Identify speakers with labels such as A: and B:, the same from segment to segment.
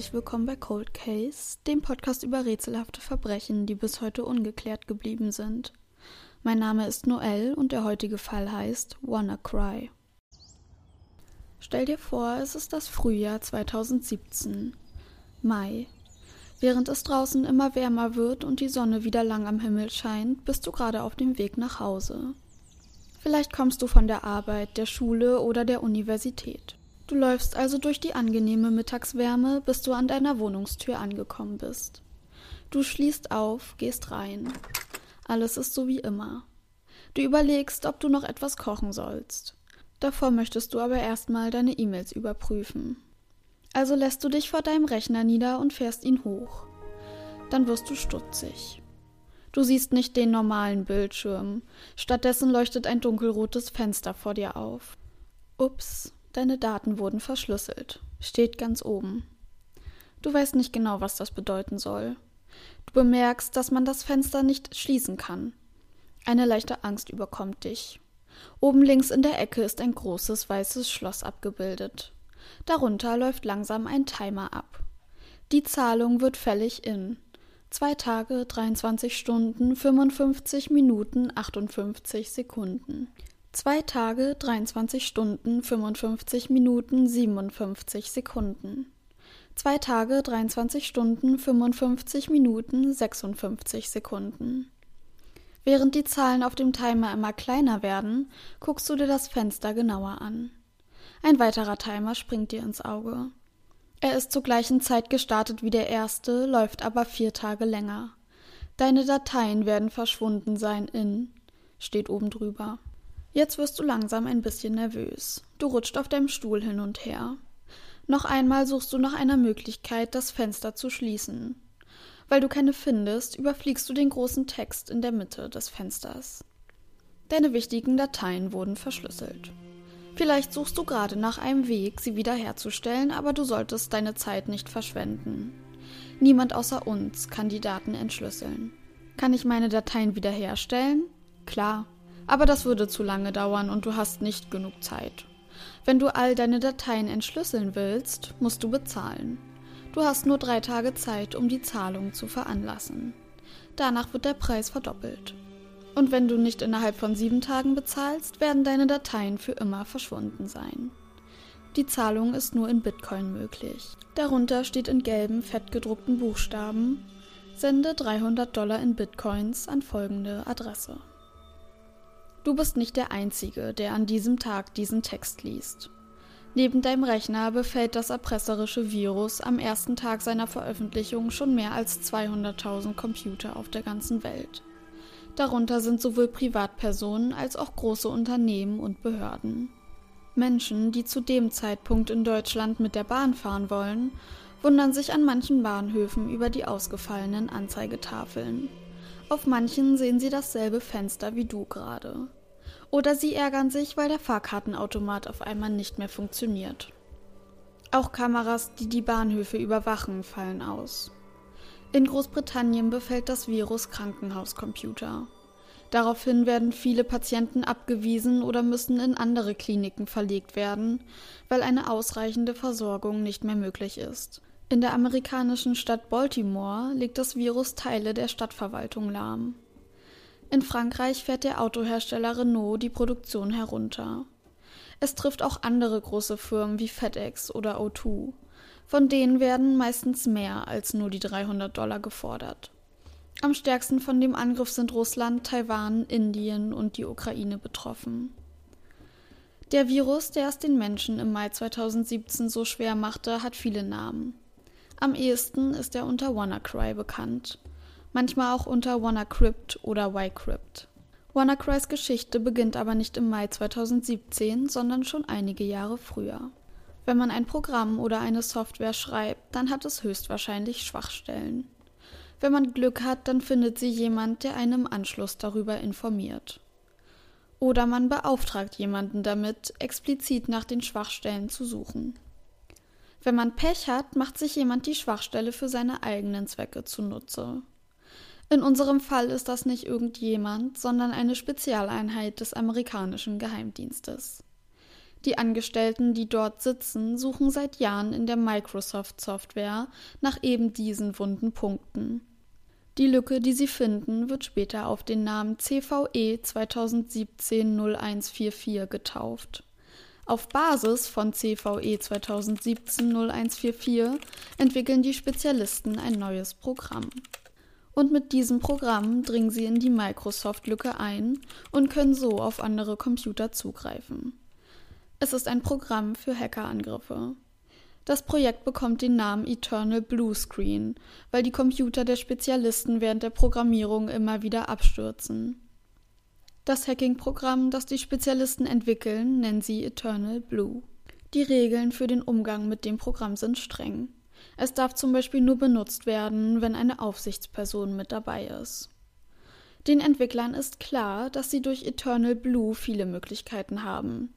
A: herzlich willkommen bei Cold Case, dem Podcast über rätselhafte Verbrechen, die bis heute ungeklärt geblieben sind. Mein Name ist Noel und der heutige Fall heißt WannaCry. Stell dir vor, es ist das Frühjahr 2017. Mai. Während es draußen immer wärmer wird und die Sonne wieder lang am Himmel scheint, bist du gerade auf dem Weg nach Hause. Vielleicht kommst du von der Arbeit, der Schule oder der Universität. Du läufst also durch die angenehme Mittagswärme, bis du an deiner Wohnungstür angekommen bist. Du schließt auf, gehst rein. Alles ist so wie immer. Du überlegst, ob du noch etwas kochen sollst. Davor möchtest du aber erstmal deine E-Mails überprüfen. Also lässt du dich vor deinem Rechner nieder und fährst ihn hoch. Dann wirst du stutzig. Du siehst nicht den normalen Bildschirm, stattdessen leuchtet ein dunkelrotes Fenster vor dir auf. Ups, Deine Daten wurden verschlüsselt. Steht ganz oben. Du weißt nicht genau, was das bedeuten soll. Du bemerkst, dass man das Fenster nicht schließen kann. Eine leichte Angst überkommt dich. Oben links in der Ecke ist ein großes weißes Schloss abgebildet. Darunter läuft langsam ein Timer ab. Die Zahlung wird fällig in zwei Tage, 23 Stunden, 55 Minuten, 58 Sekunden. Zwei Tage, 23 Stunden, 55 Minuten, 57 Sekunden. Zwei Tage, 23 Stunden, 55 Minuten, 56 Sekunden. Während die Zahlen auf dem Timer immer kleiner werden, guckst du dir das Fenster genauer an. Ein weiterer Timer springt dir ins Auge. Er ist zur gleichen Zeit gestartet wie der erste, läuft aber vier Tage länger. Deine Dateien werden verschwunden sein in steht oben drüber. Jetzt wirst du langsam ein bisschen nervös. Du rutscht auf deinem Stuhl hin und her. Noch einmal suchst du nach einer Möglichkeit, das Fenster zu schließen. Weil du keine findest, überfliegst du den großen Text in der Mitte des Fensters. Deine wichtigen Dateien wurden verschlüsselt. Vielleicht suchst du gerade nach einem Weg, sie wiederherzustellen, aber du solltest deine Zeit nicht verschwenden. Niemand außer uns kann die Daten entschlüsseln. Kann ich meine Dateien wiederherstellen? Klar, aber das würde zu lange dauern und du hast nicht genug Zeit. Wenn du all deine Dateien entschlüsseln willst, musst du bezahlen. Du hast nur drei Tage Zeit, um die Zahlung zu veranlassen. Danach wird der Preis verdoppelt. Und wenn du nicht innerhalb von sieben Tagen bezahlst, werden deine Dateien für immer verschwunden sein. Die Zahlung ist nur in Bitcoin möglich. Darunter steht in gelben, fettgedruckten Buchstaben Sende 300 Dollar in Bitcoins an folgende Adresse. Du bist nicht der Einzige, der an diesem Tag diesen Text liest. Neben deinem Rechner befällt das erpresserische Virus am ersten Tag seiner Veröffentlichung schon mehr als 200.000 Computer auf der ganzen Welt. Darunter sind sowohl Privatpersonen als auch große Unternehmen und Behörden. Menschen, die zu dem Zeitpunkt in Deutschland mit der Bahn fahren wollen, wundern sich an manchen Bahnhöfen über die ausgefallenen Anzeigetafeln. Auf manchen sehen sie dasselbe Fenster wie du gerade. Oder sie ärgern sich, weil der Fahrkartenautomat auf einmal nicht mehr funktioniert. Auch Kameras, die die Bahnhöfe überwachen, fallen aus. In Großbritannien befällt das Virus Krankenhauscomputer. Daraufhin werden viele Patienten abgewiesen oder müssen in andere Kliniken verlegt werden, weil eine ausreichende Versorgung nicht mehr möglich ist. In der amerikanischen Stadt Baltimore legt das Virus Teile der Stadtverwaltung lahm. In Frankreich fährt der Autohersteller Renault die Produktion herunter. Es trifft auch andere große Firmen wie FedEx oder O2. Von denen werden meistens mehr als nur die 300 Dollar gefordert. Am stärksten von dem Angriff sind Russland, Taiwan, Indien und die Ukraine betroffen. Der Virus, der es den Menschen im Mai 2017 so schwer machte, hat viele Namen. Am ehesten ist er unter WannaCry bekannt, manchmal auch unter WannaCrypt oder YCrypt. WannaCrys Geschichte beginnt aber nicht im Mai 2017, sondern schon einige Jahre früher. Wenn man ein Programm oder eine Software schreibt, dann hat es höchstwahrscheinlich Schwachstellen. Wenn man Glück hat, dann findet sie jemand, der einen im Anschluss darüber informiert. Oder man beauftragt jemanden damit, explizit nach den Schwachstellen zu suchen. Wenn man Pech hat, macht sich jemand die Schwachstelle für seine eigenen Zwecke zunutze. In unserem Fall ist das nicht irgendjemand, sondern eine Spezialeinheit des amerikanischen Geheimdienstes. Die Angestellten, die dort sitzen, suchen seit Jahren in der Microsoft-Software nach eben diesen wunden Punkten. Die Lücke, die sie finden, wird später auf den Namen CVE 2017-0144 getauft. Auf Basis von CVE 2017-0144 entwickeln die Spezialisten ein neues Programm. Und mit diesem Programm dringen sie in die Microsoft-Lücke ein und können so auf andere Computer zugreifen. Es ist ein Programm für Hackerangriffe. Das Projekt bekommt den Namen Eternal Blue Screen, weil die Computer der Spezialisten während der Programmierung immer wieder abstürzen. Das Hacking-Programm, das die Spezialisten entwickeln, nennen sie Eternal Blue. Die Regeln für den Umgang mit dem Programm sind streng. Es darf zum Beispiel nur benutzt werden, wenn eine Aufsichtsperson mit dabei ist. Den Entwicklern ist klar, dass sie durch Eternal Blue viele Möglichkeiten haben.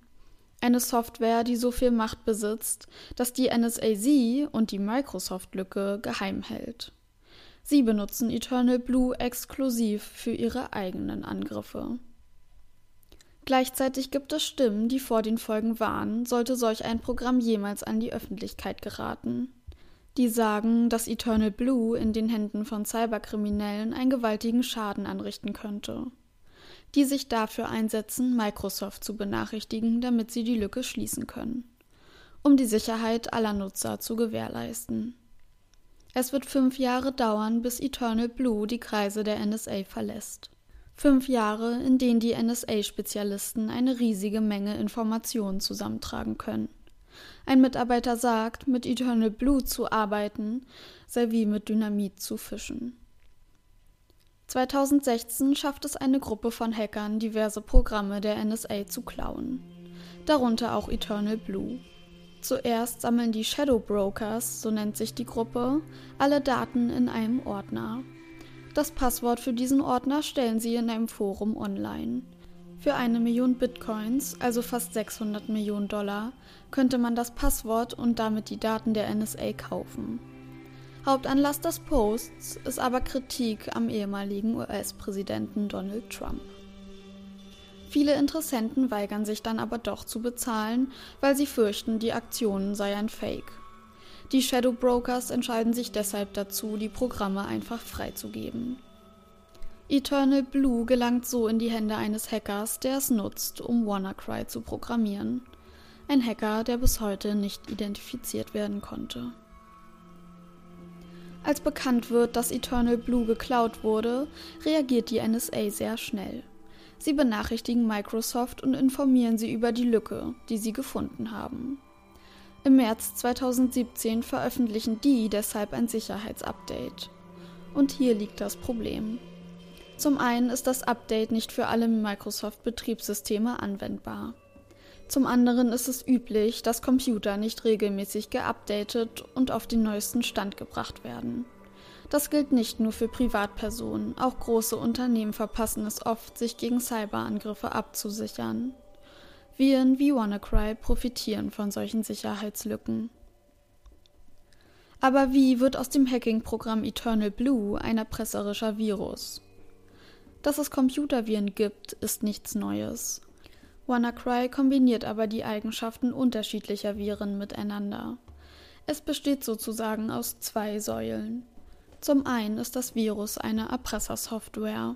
A: Eine Software, die so viel Macht besitzt, dass die NSA sie und die Microsoft-Lücke geheim hält. Sie benutzen Eternal Blue exklusiv für ihre eigenen Angriffe. Gleichzeitig gibt es Stimmen, die vor den Folgen warnen, sollte solch ein Programm jemals an die Öffentlichkeit geraten. Die sagen, dass Eternal Blue in den Händen von Cyberkriminellen einen gewaltigen Schaden anrichten könnte. Die sich dafür einsetzen, Microsoft zu benachrichtigen, damit sie die Lücke schließen können, um die Sicherheit aller Nutzer zu gewährleisten. Es wird fünf Jahre dauern, bis Eternal Blue die Kreise der NSA verlässt. Fünf Jahre, in denen die NSA-Spezialisten eine riesige Menge Informationen zusammentragen können. Ein Mitarbeiter sagt, mit Eternal Blue zu arbeiten sei wie mit Dynamit zu fischen. 2016 schafft es eine Gruppe von Hackern, diverse Programme der NSA zu klauen. Darunter auch Eternal Blue. Zuerst sammeln die Shadow Brokers, so nennt sich die Gruppe, alle Daten in einem Ordner. Das Passwort für diesen Ordner stellen sie in einem Forum online. Für eine Million Bitcoins, also fast 600 Millionen Dollar, könnte man das Passwort und damit die Daten der NSA kaufen. Hauptanlass des Posts ist aber Kritik am ehemaligen US-Präsidenten Donald Trump. Viele Interessenten weigern sich dann aber doch zu bezahlen, weil sie fürchten, die Aktion sei ein Fake. Die Shadow Brokers entscheiden sich deshalb dazu, die Programme einfach freizugeben. Eternal Blue gelangt so in die Hände eines Hackers, der es nutzt, um WannaCry zu programmieren. Ein Hacker, der bis heute nicht identifiziert werden konnte. Als bekannt wird, dass Eternal Blue geklaut wurde, reagiert die NSA sehr schnell. Sie benachrichtigen Microsoft und informieren sie über die Lücke, die sie gefunden haben. Im März 2017 veröffentlichen die deshalb ein Sicherheitsupdate. Und hier liegt das Problem. Zum einen ist das Update nicht für alle Microsoft-Betriebssysteme anwendbar. Zum anderen ist es üblich, dass Computer nicht regelmäßig geupdatet und auf den neuesten Stand gebracht werden. Das gilt nicht nur für Privatpersonen, auch große Unternehmen verpassen es oft, sich gegen Cyberangriffe abzusichern. Viren wie WannaCry profitieren von solchen Sicherheitslücken. Aber wie wird aus dem Hacking-Programm Eternal Blue ein erpresserischer Virus? Dass es Computerviren gibt, ist nichts Neues. WannaCry kombiniert aber die Eigenschaften unterschiedlicher Viren miteinander. Es besteht sozusagen aus zwei Säulen. Zum einen ist das Virus eine Erpressersoftware.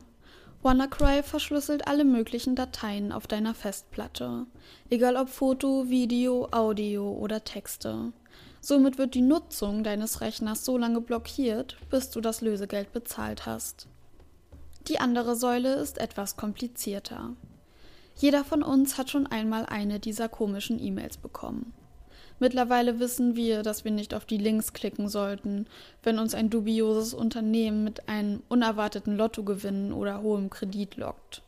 A: WannaCry verschlüsselt alle möglichen Dateien auf deiner Festplatte, egal ob Foto, Video, Audio oder Texte. Somit wird die Nutzung deines Rechners so lange blockiert, bis du das Lösegeld bezahlt hast. Die andere Säule ist etwas komplizierter. Jeder von uns hat schon einmal eine dieser komischen E-Mails bekommen. Mittlerweile wissen wir, dass wir nicht auf die Links klicken sollten, wenn uns ein dubioses Unternehmen mit einem unerwarteten Lottogewinn oder hohem Kredit lockt.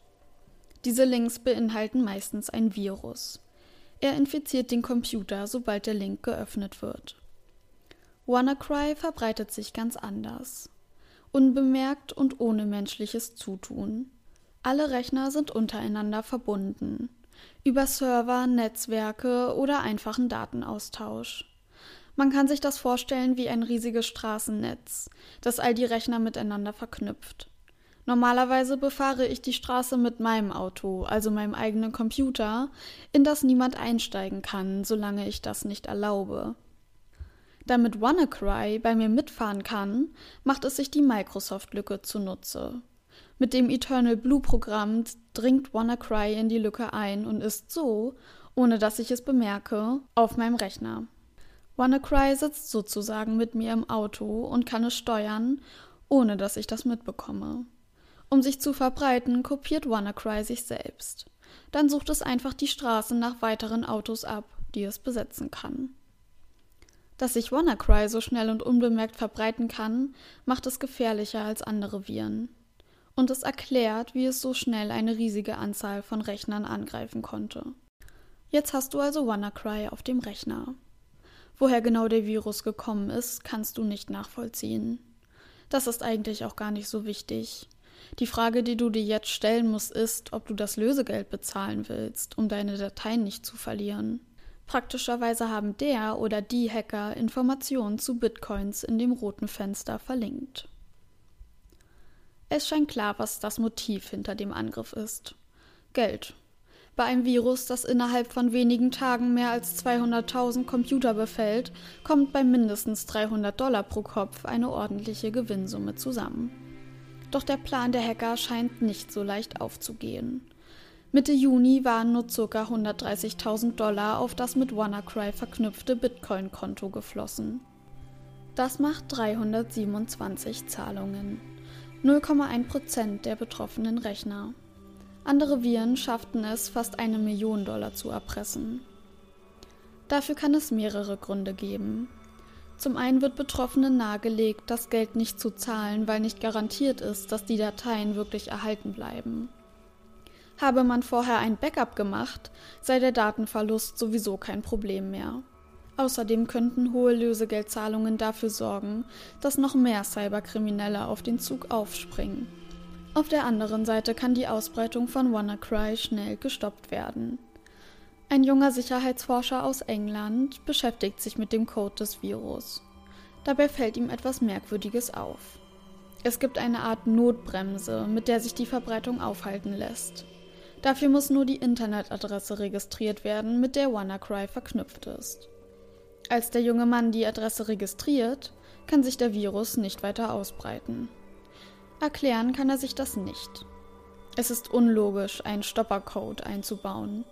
A: Diese Links beinhalten meistens ein Virus. Er infiziert den Computer, sobald der Link geöffnet wird. WannaCry verbreitet sich ganz anders. Unbemerkt und ohne menschliches Zutun. Alle Rechner sind untereinander verbunden über Server, Netzwerke oder einfachen Datenaustausch. Man kann sich das vorstellen wie ein riesiges Straßennetz, das all die Rechner miteinander verknüpft. Normalerweise befahre ich die Straße mit meinem Auto, also meinem eigenen Computer, in das niemand einsteigen kann, solange ich das nicht erlaube. Damit WannaCry bei mir mitfahren kann, macht es sich die Microsoft-Lücke zunutze. Mit dem Eternal Blue-Programm dringt WannaCry in die Lücke ein und ist so, ohne dass ich es bemerke, auf meinem Rechner. WannaCry sitzt sozusagen mit mir im Auto und kann es steuern, ohne dass ich das mitbekomme. Um sich zu verbreiten, kopiert WannaCry sich selbst. Dann sucht es einfach die Straßen nach weiteren Autos ab, die es besetzen kann. Dass sich WannaCry so schnell und unbemerkt verbreiten kann, macht es gefährlicher als andere Viren. Und es erklärt, wie es so schnell eine riesige Anzahl von Rechnern angreifen konnte. Jetzt hast du also WannaCry auf dem Rechner. Woher genau der Virus gekommen ist, kannst du nicht nachvollziehen. Das ist eigentlich auch gar nicht so wichtig. Die Frage, die du dir jetzt stellen musst, ist, ob du das Lösegeld bezahlen willst, um deine Dateien nicht zu verlieren. Praktischerweise haben der oder die Hacker Informationen zu Bitcoins in dem roten Fenster verlinkt. Es scheint klar, was das Motiv hinter dem Angriff ist. Geld. Bei einem Virus, das innerhalb von wenigen Tagen mehr als 200.000 Computer befällt, kommt bei mindestens 300 Dollar pro Kopf eine ordentliche Gewinnsumme zusammen. Doch der Plan der Hacker scheint nicht so leicht aufzugehen. Mitte Juni waren nur ca. 130.000 Dollar auf das mit WannaCry verknüpfte Bitcoin-Konto geflossen. Das macht 327 Zahlungen. 0,1% der betroffenen Rechner. Andere Viren schafften es, fast eine Million Dollar zu erpressen. Dafür kann es mehrere Gründe geben. Zum einen wird Betroffenen nahegelegt, das Geld nicht zu zahlen, weil nicht garantiert ist, dass die Dateien wirklich erhalten bleiben. Habe man vorher ein Backup gemacht, sei der Datenverlust sowieso kein Problem mehr. Außerdem könnten hohe Lösegeldzahlungen dafür sorgen, dass noch mehr Cyberkriminelle auf den Zug aufspringen. Auf der anderen Seite kann die Ausbreitung von WannaCry schnell gestoppt werden. Ein junger Sicherheitsforscher aus England beschäftigt sich mit dem Code des Virus. Dabei fällt ihm etwas Merkwürdiges auf. Es gibt eine Art Notbremse, mit der sich die Verbreitung aufhalten lässt. Dafür muss nur die Internetadresse registriert werden, mit der WannaCry verknüpft ist. Als der junge Mann die Adresse registriert, kann sich der Virus nicht weiter ausbreiten. Erklären kann er sich das nicht. Es ist unlogisch, einen Stoppercode einzubauen.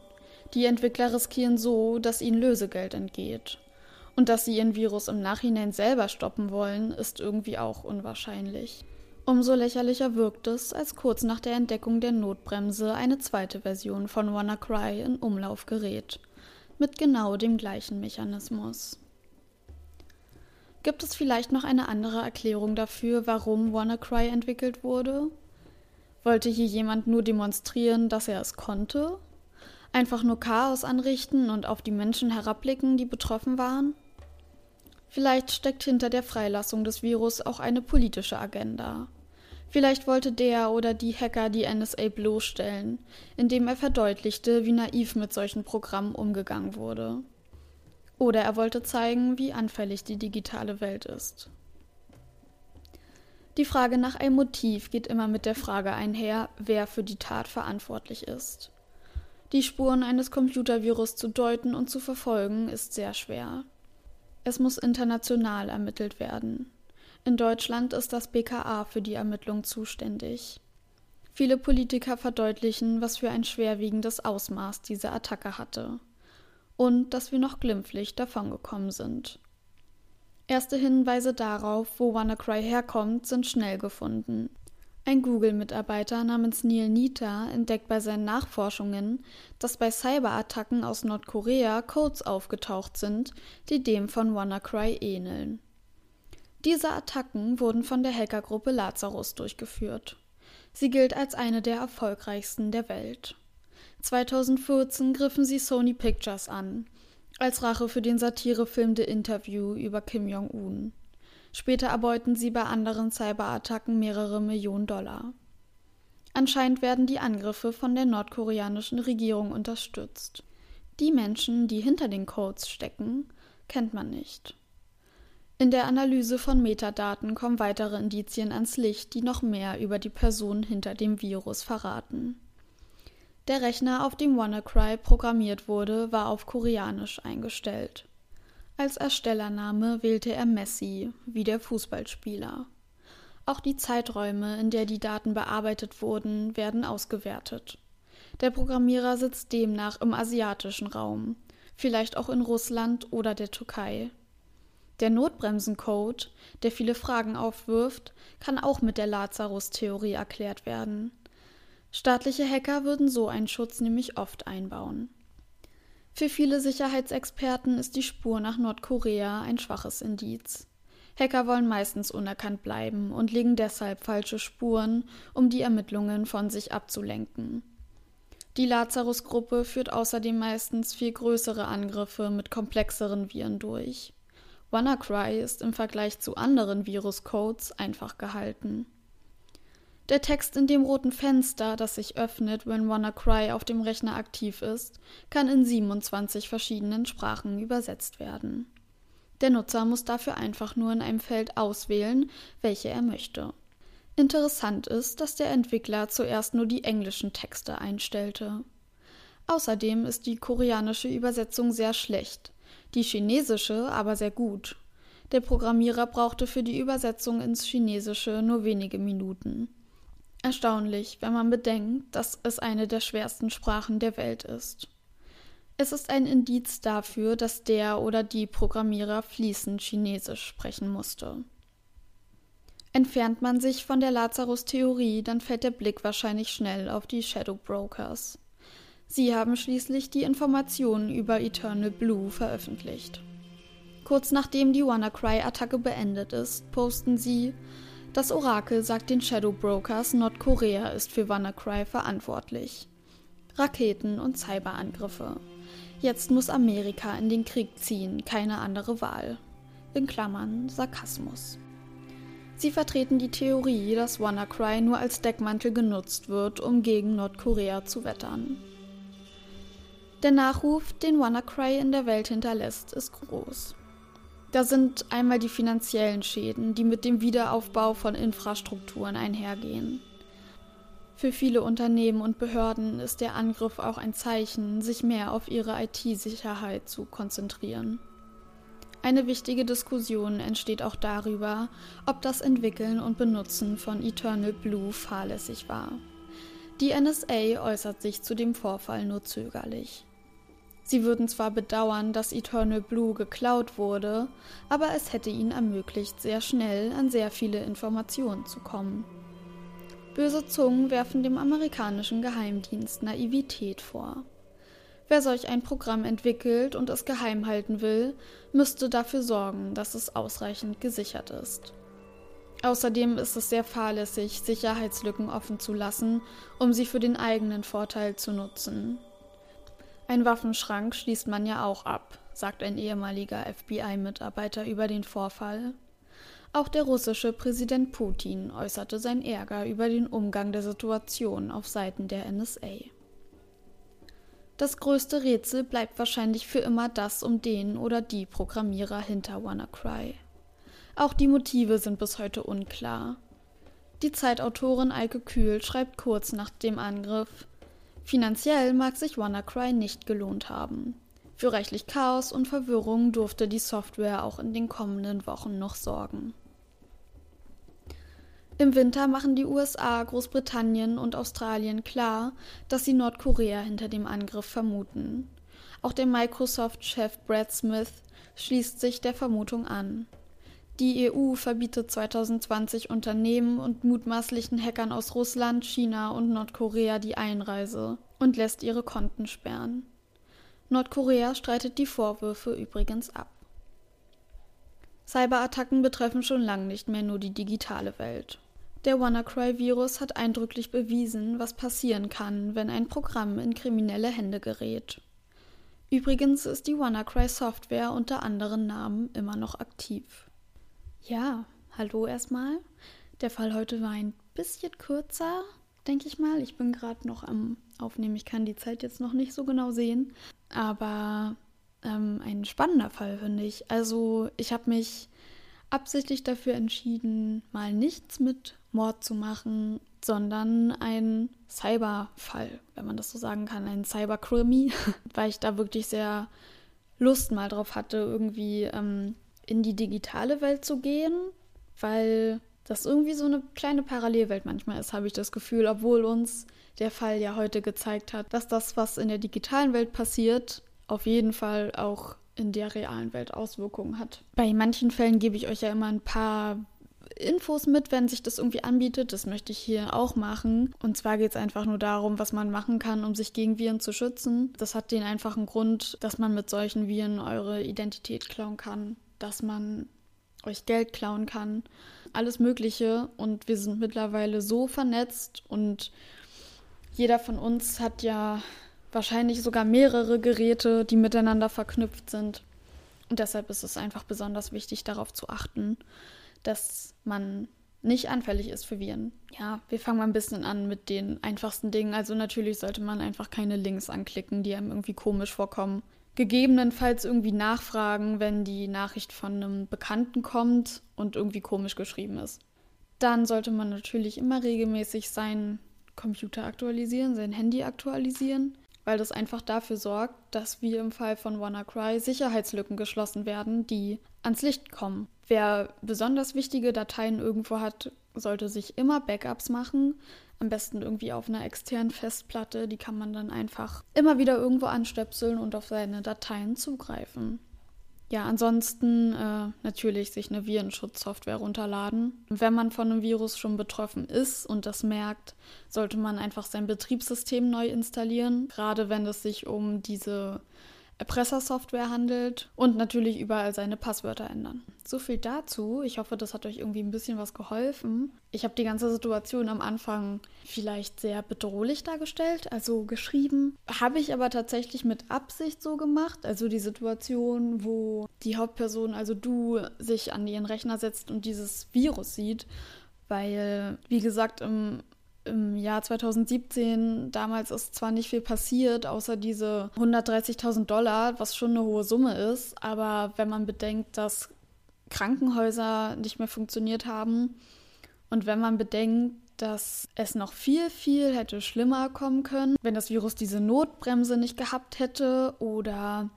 A: Die Entwickler riskieren so, dass ihnen Lösegeld entgeht. Und dass sie ihren Virus im Nachhinein selber stoppen wollen, ist irgendwie auch unwahrscheinlich. Umso lächerlicher wirkt es, als kurz nach der Entdeckung der Notbremse eine zweite Version von WannaCry in Umlauf gerät. Mit genau dem gleichen Mechanismus. Gibt es vielleicht noch eine andere Erklärung dafür, warum WannaCry entwickelt wurde? Wollte hier jemand nur demonstrieren, dass er es konnte? Einfach nur Chaos anrichten und auf die Menschen herabblicken, die betroffen waren? Vielleicht steckt hinter der Freilassung des Virus auch eine politische Agenda. Vielleicht wollte der oder die Hacker die NSA bloßstellen, indem er verdeutlichte, wie naiv mit solchen Programmen umgegangen wurde. Oder er wollte zeigen, wie anfällig die digitale Welt ist. Die Frage nach einem Motiv geht immer mit der Frage einher, wer für die Tat verantwortlich ist. Die Spuren eines Computervirus zu deuten und zu verfolgen ist sehr schwer. Es muss international ermittelt werden. In Deutschland ist das BKA für die Ermittlung zuständig. Viele Politiker verdeutlichen, was für ein schwerwiegendes Ausmaß diese Attacke hatte und dass wir noch glimpflich davongekommen sind. Erste Hinweise darauf, wo WannaCry herkommt, sind schnell gefunden. Ein Google-Mitarbeiter namens Neil Nita entdeckt bei seinen Nachforschungen, dass bei Cyberattacken aus Nordkorea Codes aufgetaucht sind, die dem von WannaCry ähneln. Diese Attacken wurden von der Hackergruppe Lazarus durchgeführt. Sie gilt als eine der erfolgreichsten der Welt. 2014 griffen sie Sony Pictures an, als Rache für den Satirefilm The Interview über Kim Jong-un. Später erbeuten sie bei anderen Cyberattacken mehrere Millionen Dollar. Anscheinend werden die Angriffe von der nordkoreanischen Regierung unterstützt. Die Menschen, die hinter den Codes stecken, kennt man nicht. In der Analyse von Metadaten kommen weitere Indizien ans Licht, die noch mehr über die Person hinter dem Virus verraten. Der Rechner, auf dem WannaCry programmiert wurde, war auf Koreanisch eingestellt. Als Erstellername wählte er Messi, wie der Fußballspieler. Auch die Zeiträume, in der die Daten bearbeitet wurden, werden ausgewertet. Der Programmierer sitzt demnach im asiatischen Raum, vielleicht auch in Russland oder der Türkei. Der Notbremsencode, der viele Fragen aufwirft, kann auch mit der Lazarus-Theorie erklärt werden. Staatliche Hacker würden so einen Schutz nämlich oft einbauen. Für viele Sicherheitsexperten ist die Spur nach Nordkorea ein schwaches Indiz. Hacker wollen meistens unerkannt bleiben und legen deshalb falsche Spuren, um die Ermittlungen von sich abzulenken. Die Lazarus-Gruppe führt außerdem meistens viel größere Angriffe mit komplexeren Viren durch. WannaCry ist im Vergleich zu anderen Viruscodes einfach gehalten. Der Text in dem roten Fenster, das sich öffnet, wenn WannaCry auf dem Rechner aktiv ist, kann in 27 verschiedenen Sprachen übersetzt werden. Der Nutzer muss dafür einfach nur in einem Feld auswählen, welche er möchte. Interessant ist, dass der Entwickler zuerst nur die englischen Texte einstellte. Außerdem ist die koreanische Übersetzung sehr schlecht die chinesische aber sehr gut. Der Programmierer brauchte für die Übersetzung ins Chinesische nur wenige Minuten. Erstaunlich, wenn man bedenkt, dass es eine der schwersten Sprachen der Welt ist. Es ist ein Indiz dafür, dass der oder die Programmierer fließend Chinesisch sprechen musste. Entfernt man sich von der Lazarus-Theorie, dann fällt der Blick wahrscheinlich schnell auf die Shadow Brokers. Sie haben schließlich die Informationen über Eternal Blue veröffentlicht. Kurz nachdem die WannaCry-Attacke beendet ist, posten sie, das Orakel sagt den Shadow Brokers, Nordkorea ist für WannaCry verantwortlich. Raketen und Cyberangriffe. Jetzt muss Amerika in den Krieg ziehen, keine andere Wahl. In Klammern Sarkasmus. Sie vertreten die Theorie, dass WannaCry nur als Deckmantel genutzt wird, um gegen Nordkorea zu wettern. Der Nachruf, den WannaCry in der Welt hinterlässt, ist groß. Da sind einmal die finanziellen Schäden, die mit dem Wiederaufbau von Infrastrukturen einhergehen. Für viele Unternehmen und Behörden ist der Angriff auch ein Zeichen, sich mehr auf ihre IT-Sicherheit zu konzentrieren. Eine wichtige Diskussion entsteht auch darüber, ob das Entwickeln und Benutzen von Eternal Blue fahrlässig war. Die NSA äußert sich zu dem Vorfall nur zögerlich. Sie würden zwar bedauern, dass Eternal Blue geklaut wurde, aber es hätte ihnen ermöglicht, sehr schnell an sehr viele Informationen zu kommen. Böse Zungen werfen dem amerikanischen Geheimdienst Naivität vor. Wer solch ein Programm entwickelt und es geheim halten will, müsste dafür sorgen, dass es ausreichend gesichert ist. Außerdem ist es sehr fahrlässig, Sicherheitslücken offen zu lassen, um sie für den eigenen Vorteil zu nutzen. Ein Waffenschrank schließt man ja auch ab, sagt ein ehemaliger FBI-Mitarbeiter über den Vorfall. Auch der russische Präsident Putin äußerte sein Ärger über den Umgang der Situation auf Seiten der NSA. Das größte Rätsel bleibt wahrscheinlich für immer das um den oder die Programmierer hinter WannaCry. Auch die Motive sind bis heute unklar. Die Zeitautorin Eike Kühl schreibt kurz nach dem Angriff Finanziell mag sich WannaCry nicht gelohnt haben. Für reichlich Chaos und Verwirrung durfte die Software auch in den kommenden Wochen noch sorgen. Im Winter machen die USA, Großbritannien und Australien klar, dass sie Nordkorea hinter dem Angriff vermuten. Auch der Microsoft-Chef Brad Smith schließt sich der Vermutung an. Die EU verbietet 2020 Unternehmen und mutmaßlichen Hackern aus Russland, China und Nordkorea die Einreise und lässt ihre Konten sperren. Nordkorea streitet die Vorwürfe übrigens ab. Cyberattacken betreffen schon lange nicht mehr nur die digitale Welt. Der WannaCry-Virus hat eindrücklich bewiesen, was passieren kann, wenn ein Programm in kriminelle Hände gerät. Übrigens ist die WannaCry-Software unter anderen Namen immer noch aktiv. Ja, hallo erstmal. Der Fall heute war ein bisschen kürzer, denke ich mal. Ich bin gerade noch am Aufnehmen. Ich kann die Zeit jetzt noch nicht so genau sehen. Aber ähm, ein spannender Fall, finde ich. Also, ich habe mich absichtlich dafür entschieden, mal nichts mit Mord zu machen, sondern ein Cyberfall, wenn man das so sagen kann, ein Cyberkrimi, weil ich da wirklich sehr Lust mal drauf hatte, irgendwie ähm, in die digitale Welt zu gehen, weil das irgendwie so eine kleine Parallelwelt manchmal ist, habe ich das Gefühl, obwohl uns der Fall ja heute gezeigt hat, dass das, was in der digitalen Welt passiert, auf jeden Fall auch in der realen Welt Auswirkungen hat. Bei manchen Fällen gebe ich euch ja immer ein paar Infos mit, wenn sich das irgendwie anbietet. Das möchte ich hier auch machen. Und zwar geht es einfach nur darum, was man machen kann, um sich gegen Viren zu schützen. Das hat den einfachen Grund, dass man mit solchen Viren eure Identität klauen kann, dass man euch Geld klauen kann, alles Mögliche. Und wir sind mittlerweile so vernetzt und jeder von uns hat ja wahrscheinlich sogar mehrere Geräte, die miteinander verknüpft sind. Und deshalb ist es einfach besonders wichtig, darauf zu achten, dass man nicht anfällig ist für Viren. Ja, wir fangen mal ein bisschen an mit den einfachsten Dingen. Also natürlich sollte man einfach keine Links anklicken, die einem irgendwie komisch vorkommen. Gegebenenfalls irgendwie nachfragen, wenn die Nachricht von einem Bekannten kommt und irgendwie komisch geschrieben ist. Dann sollte man natürlich immer regelmäßig seinen Computer aktualisieren, sein Handy aktualisieren weil das einfach dafür sorgt, dass wie im Fall von WannaCry Sicherheitslücken geschlossen werden, die ans Licht kommen. Wer besonders wichtige Dateien irgendwo hat, sollte sich immer Backups machen. Am besten irgendwie auf einer externen Festplatte. Die kann man dann einfach immer wieder irgendwo anstöpseln und auf seine Dateien zugreifen. Ja, ansonsten äh, natürlich sich eine Virenschutzsoftware runterladen. Wenn man von einem Virus schon betroffen ist und das merkt, sollte man einfach sein Betriebssystem neu installieren, gerade wenn es sich um diese Erpressersoftware handelt und natürlich überall seine Passwörter ändern. So viel dazu. Ich hoffe, das hat euch irgendwie ein bisschen was geholfen. Ich habe die ganze Situation am Anfang vielleicht sehr bedrohlich dargestellt, also geschrieben. Habe ich aber tatsächlich mit Absicht so gemacht. Also die Situation, wo die Hauptperson, also du, sich an ihren Rechner setzt und dieses Virus sieht. Weil, wie gesagt, im im Jahr 2017, damals ist zwar nicht viel passiert, außer diese 130.000 Dollar, was schon eine hohe Summe ist, aber wenn man bedenkt, dass Krankenhäuser nicht mehr funktioniert haben und wenn man bedenkt, dass es noch viel, viel hätte schlimmer kommen können, wenn das Virus diese Notbremse nicht gehabt hätte oder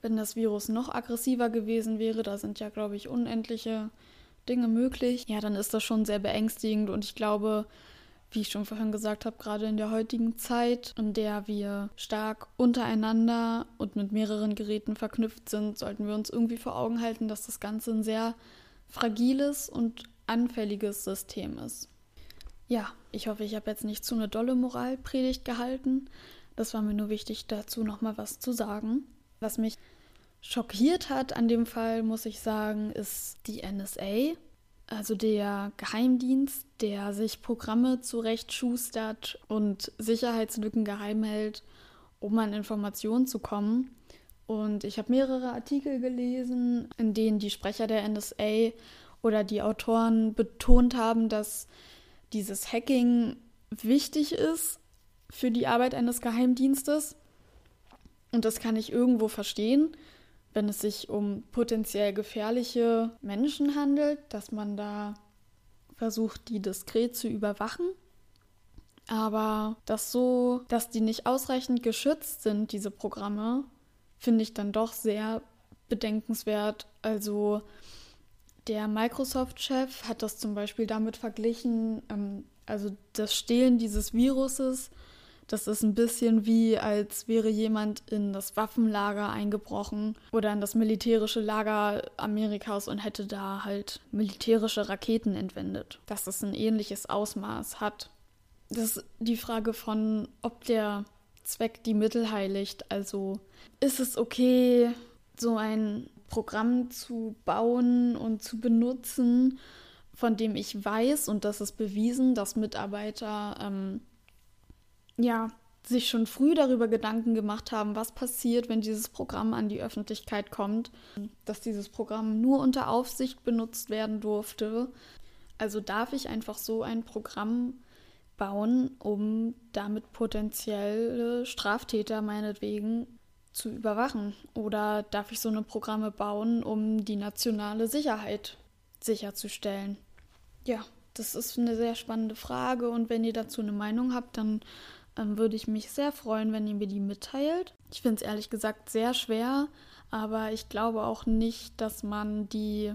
A: wenn das Virus noch aggressiver gewesen wäre, da sind ja, glaube ich, unendliche Dinge möglich, ja, dann ist das schon sehr beängstigend und ich glaube, wie ich schon vorhin gesagt habe, gerade in der heutigen Zeit, in der wir stark untereinander und mit mehreren Geräten verknüpft sind, sollten wir uns irgendwie vor Augen halten, dass das Ganze ein sehr fragiles und anfälliges System ist. Ja, ich hoffe, ich habe jetzt nicht zu eine dolle Moralpredigt gehalten. Das war mir nur wichtig, dazu nochmal was zu sagen. Was mich schockiert hat an dem Fall, muss ich sagen, ist die NSA also der Geheimdienst, der sich Programme zurechtschustert und Sicherheitslücken geheim hält, um an Informationen zu kommen. Und ich habe mehrere Artikel gelesen, in denen die Sprecher der NSA oder die Autoren betont haben, dass dieses Hacking wichtig ist für die Arbeit eines Geheimdienstes. Und das kann ich irgendwo verstehen wenn es sich um potenziell gefährliche Menschen handelt, dass man da versucht, die diskret zu überwachen. Aber das so, dass die nicht ausreichend geschützt sind, diese Programme, finde ich dann doch sehr bedenkenswert. Also der Microsoft-Chef hat das zum Beispiel damit verglichen, ähm, also das Stehlen dieses Viruses das ist ein bisschen wie, als wäre jemand in das Waffenlager eingebrochen oder in das militärische Lager Amerikas und hätte da halt militärische Raketen entwendet. Dass es ein ähnliches Ausmaß hat. Das ist die Frage von, ob der Zweck die Mittel heiligt. Also ist es okay, so ein Programm zu bauen und zu benutzen, von dem ich weiß, und das ist bewiesen, dass Mitarbeiter ähm, ja, sich schon früh darüber Gedanken gemacht haben, was passiert, wenn dieses Programm an die Öffentlichkeit kommt, dass dieses Programm nur unter Aufsicht benutzt werden durfte. Also darf ich einfach so ein Programm bauen, um damit potenzielle Straftäter meinetwegen zu überwachen? Oder darf ich so eine Programme bauen, um die nationale Sicherheit sicherzustellen. Ja, das ist eine sehr spannende Frage und wenn ihr dazu eine Meinung habt, dann würde ich mich sehr freuen, wenn ihr mir die mitteilt. Ich finde es ehrlich gesagt sehr schwer, aber ich glaube auch nicht, dass man die,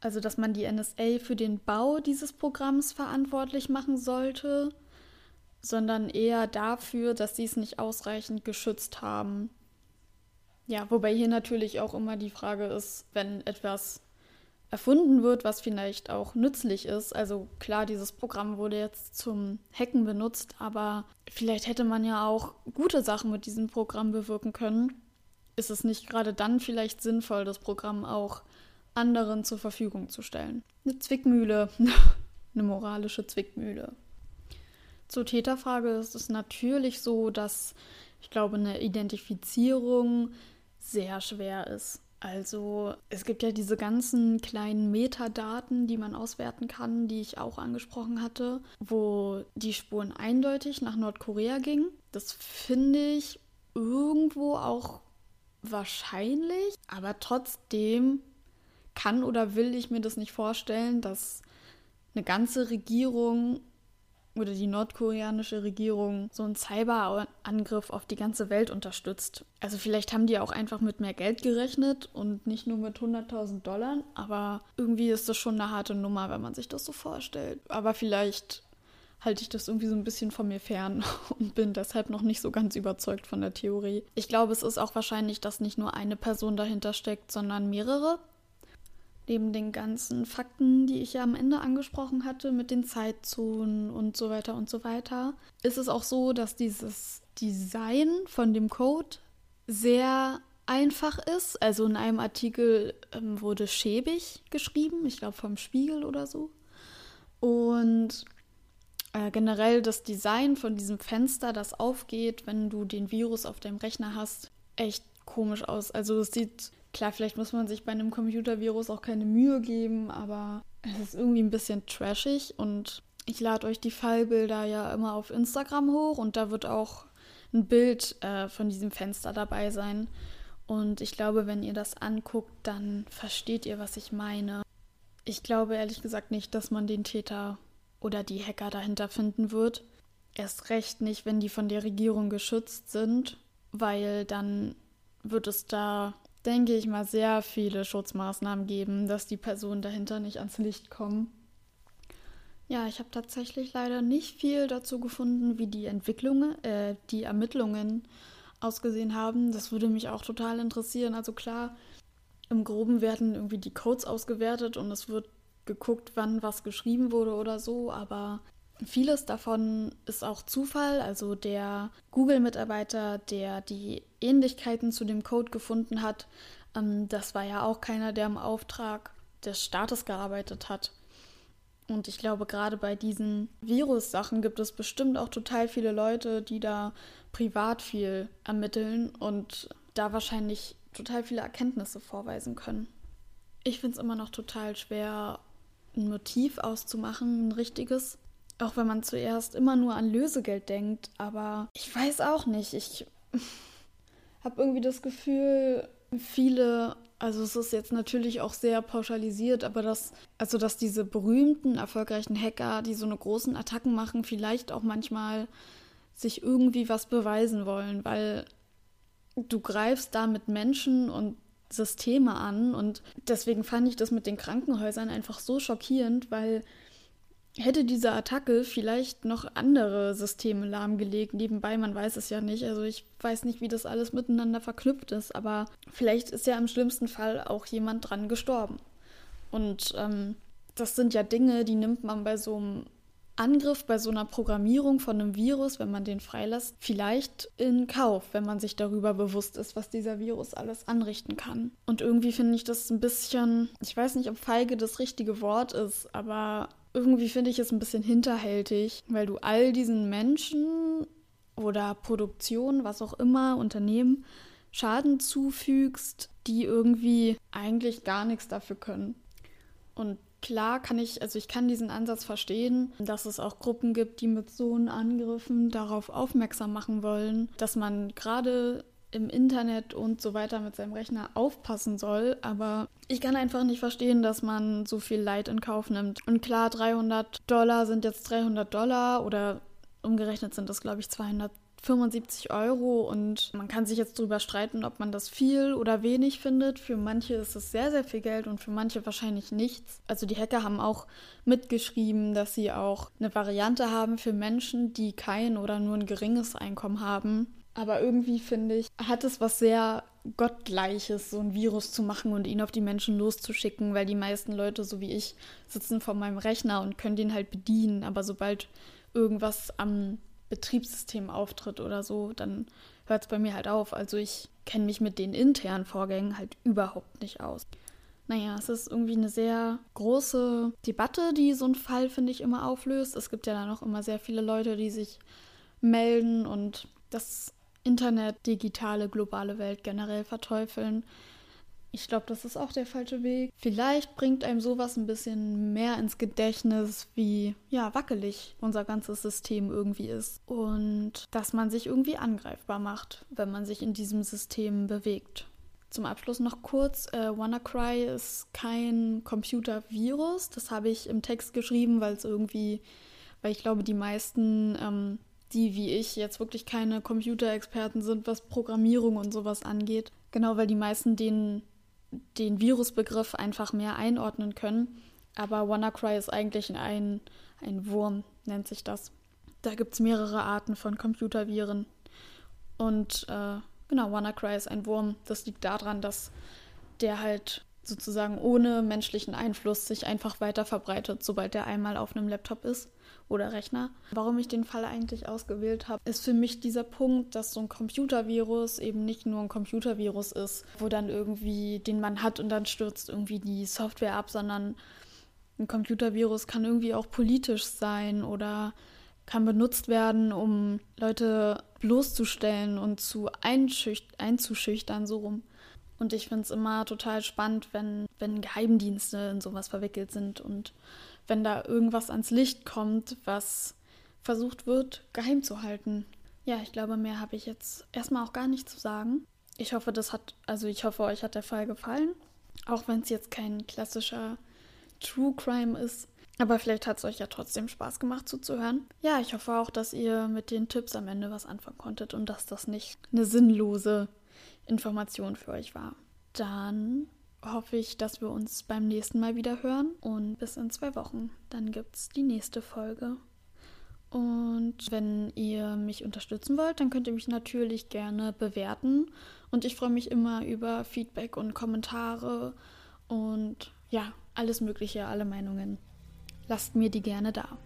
A: also dass man die NSA für den Bau dieses Programms verantwortlich machen sollte, sondern eher dafür, dass sie es nicht ausreichend geschützt haben. Ja, wobei hier natürlich auch immer die Frage ist, wenn etwas erfunden wird, was vielleicht auch nützlich ist. Also klar, dieses Programm wurde jetzt zum Hacken benutzt, aber vielleicht hätte man ja auch gute Sachen mit diesem Programm bewirken können. Ist es nicht gerade dann vielleicht sinnvoll, das Programm auch anderen zur Verfügung zu stellen? Eine Zwickmühle, eine moralische Zwickmühle. Zur Täterfrage ist es natürlich so, dass ich glaube, eine Identifizierung sehr schwer ist. Also es gibt ja diese ganzen kleinen Metadaten, die man auswerten kann, die ich auch angesprochen hatte, wo die Spuren eindeutig nach Nordkorea gingen. Das finde ich irgendwo auch wahrscheinlich, aber trotzdem kann oder will ich mir das nicht vorstellen, dass eine ganze Regierung oder die nordkoreanische Regierung so einen Cyberangriff auf die ganze Welt unterstützt. Also vielleicht haben die auch einfach mit mehr Geld gerechnet und nicht nur mit 100.000 Dollar, aber irgendwie ist das schon eine harte Nummer, wenn man sich das so vorstellt. Aber vielleicht halte ich das irgendwie so ein bisschen von mir fern und bin deshalb noch nicht so ganz überzeugt von der Theorie. Ich glaube, es ist auch wahrscheinlich, dass nicht nur eine Person dahinter steckt, sondern mehrere neben den ganzen Fakten, die ich ja am Ende angesprochen hatte, mit den Zeitzonen und so weiter und so weiter, ist es auch so, dass dieses Design von dem Code sehr einfach ist. Also in einem Artikel ähm, wurde schäbig geschrieben, ich glaube vom Spiegel oder so. Und äh, generell das Design von diesem Fenster, das aufgeht, wenn du den Virus auf deinem Rechner hast, echt komisch aus. Also es sieht Klar, vielleicht muss man sich bei einem Computervirus auch keine Mühe geben, aber es ist irgendwie ein bisschen trashig und ich lade euch die Fallbilder ja immer auf Instagram hoch und da wird auch ein Bild äh, von diesem Fenster dabei sein. Und ich glaube, wenn ihr das anguckt, dann versteht ihr, was ich meine. Ich glaube ehrlich gesagt nicht, dass man den Täter oder die Hacker dahinter finden wird. Erst recht nicht, wenn die von der Regierung geschützt sind, weil dann wird es da denke ich mal, sehr viele Schutzmaßnahmen geben, dass die Personen dahinter nicht ans Licht kommen. Ja, ich habe tatsächlich leider nicht viel dazu gefunden, wie die Entwicklungen, äh, die Ermittlungen ausgesehen haben. Das würde mich auch total interessieren. Also klar, im Groben werden irgendwie die Codes ausgewertet und es wird geguckt, wann was geschrieben wurde oder so, aber Vieles davon ist auch Zufall. Also der Google-Mitarbeiter, der die Ähnlichkeiten zu dem Code gefunden hat, ähm, das war ja auch keiner, der im Auftrag des Staates gearbeitet hat. Und ich glaube, gerade bei diesen Virus-Sachen gibt es bestimmt auch total viele Leute, die da privat viel ermitteln und da wahrscheinlich total viele Erkenntnisse vorweisen können. Ich finde es immer noch total schwer, ein Motiv auszumachen, ein richtiges. Auch wenn man zuerst immer nur an Lösegeld denkt, aber ich weiß auch nicht. Ich habe irgendwie das Gefühl, viele, also es ist jetzt natürlich auch sehr pauschalisiert, aber dass, also dass diese berühmten, erfolgreichen Hacker, die so eine großen Attacken machen, vielleicht auch manchmal sich irgendwie was beweisen wollen, weil du greifst da mit Menschen und Systeme an und deswegen fand ich das mit den Krankenhäusern einfach so schockierend, weil hätte diese Attacke vielleicht noch andere Systeme lahmgelegt. Nebenbei, man weiß es ja nicht. Also ich weiß nicht, wie das alles miteinander verknüpft ist, aber vielleicht ist ja im schlimmsten Fall auch jemand dran gestorben. Und ähm, das sind ja Dinge, die nimmt man bei so einem Angriff, bei so einer Programmierung von einem Virus, wenn man den freilässt, vielleicht in Kauf, wenn man sich darüber bewusst ist, was dieser Virus alles anrichten kann. Und irgendwie finde ich das ein bisschen, ich weiß nicht, ob feige das richtige Wort ist, aber irgendwie finde ich es ein bisschen hinterhältig, weil du all diesen Menschen oder Produktionen, was auch immer, Unternehmen Schaden zufügst, die irgendwie eigentlich gar nichts dafür können. Und klar kann ich, also ich kann diesen Ansatz verstehen, dass es auch Gruppen gibt, die mit so Angriffen darauf aufmerksam machen wollen, dass man gerade im Internet und so weiter mit seinem Rechner aufpassen soll. Aber ich kann einfach nicht verstehen, dass man so viel Leid in Kauf nimmt. Und klar, 300 Dollar sind jetzt 300 Dollar oder umgerechnet sind das, glaube ich, 200 75 Euro und man kann sich jetzt darüber streiten, ob man das viel oder wenig findet. Für manche ist es sehr, sehr viel Geld und für manche wahrscheinlich nichts. Also die Hacker haben auch mitgeschrieben, dass sie auch eine Variante haben für Menschen, die kein oder nur ein geringes Einkommen haben. Aber irgendwie finde ich, hat es was sehr Gottgleiches, so ein Virus zu machen und ihn auf die Menschen loszuschicken, weil die meisten Leute, so wie ich, sitzen vor meinem Rechner und können den halt bedienen. Aber sobald irgendwas am Betriebssystem auftritt oder so, dann hört es bei mir halt auf. Also ich kenne mich mit den internen Vorgängen halt überhaupt nicht aus. Naja, es ist irgendwie eine sehr große Debatte, die so ein Fall, finde ich, immer auflöst. Es gibt ja dann auch immer sehr viele Leute, die sich melden und das Internet, digitale, globale Welt generell verteufeln. Ich glaube, das ist auch der falsche Weg. Vielleicht bringt einem sowas ein bisschen mehr ins Gedächtnis, wie ja, wackelig unser ganzes System irgendwie ist. Und dass man sich irgendwie angreifbar macht, wenn man sich in diesem System bewegt. Zum Abschluss noch kurz, äh, WannaCry ist kein Computervirus. Das habe ich im Text geschrieben, weil es irgendwie, weil ich glaube, die meisten, ähm, die wie ich jetzt wirklich keine Computerexperten sind, was Programmierung und sowas angeht. Genau, weil die meisten denen den Virusbegriff einfach mehr einordnen können. Aber WannaCry ist eigentlich ein, ein Wurm, nennt sich das. Da gibt es mehrere Arten von Computerviren. Und äh, genau, WannaCry ist ein Wurm. Das liegt daran, dass der halt sozusagen ohne menschlichen Einfluss sich einfach weiter verbreitet, sobald er einmal auf einem Laptop ist oder Rechner. Warum ich den Fall eigentlich ausgewählt habe, ist für mich dieser Punkt, dass so ein Computervirus eben nicht nur ein Computervirus ist, wo dann irgendwie den man hat und dann stürzt irgendwie die Software ab, sondern ein Computervirus kann irgendwie auch politisch sein oder kann benutzt werden, um Leute bloßzustellen und zu einzuschüchtern, so rum. Und ich finde es immer total spannend, wenn, wenn Geheimdienste in sowas verwickelt sind und wenn da irgendwas ans Licht kommt, was versucht wird, geheim zu halten. Ja, ich glaube, mehr habe ich jetzt erstmal auch gar nicht zu sagen. Ich hoffe, das hat, also ich hoffe, euch hat der Fall gefallen. Auch wenn es jetzt kein klassischer True Crime ist. Aber vielleicht hat es euch ja trotzdem Spaß gemacht zuzuhören. Ja, ich hoffe auch, dass ihr mit den Tipps am Ende was anfangen konntet und dass das nicht eine sinnlose Information für euch war. Dann hoffe ich, dass wir uns beim nächsten Mal wieder hören und bis in zwei Wochen. Dann gibt es die nächste Folge. Und wenn ihr mich unterstützen wollt, dann könnt ihr mich natürlich gerne bewerten. Und ich freue mich immer über Feedback und Kommentare und ja, alles Mögliche, alle Meinungen. Lasst mir die gerne da.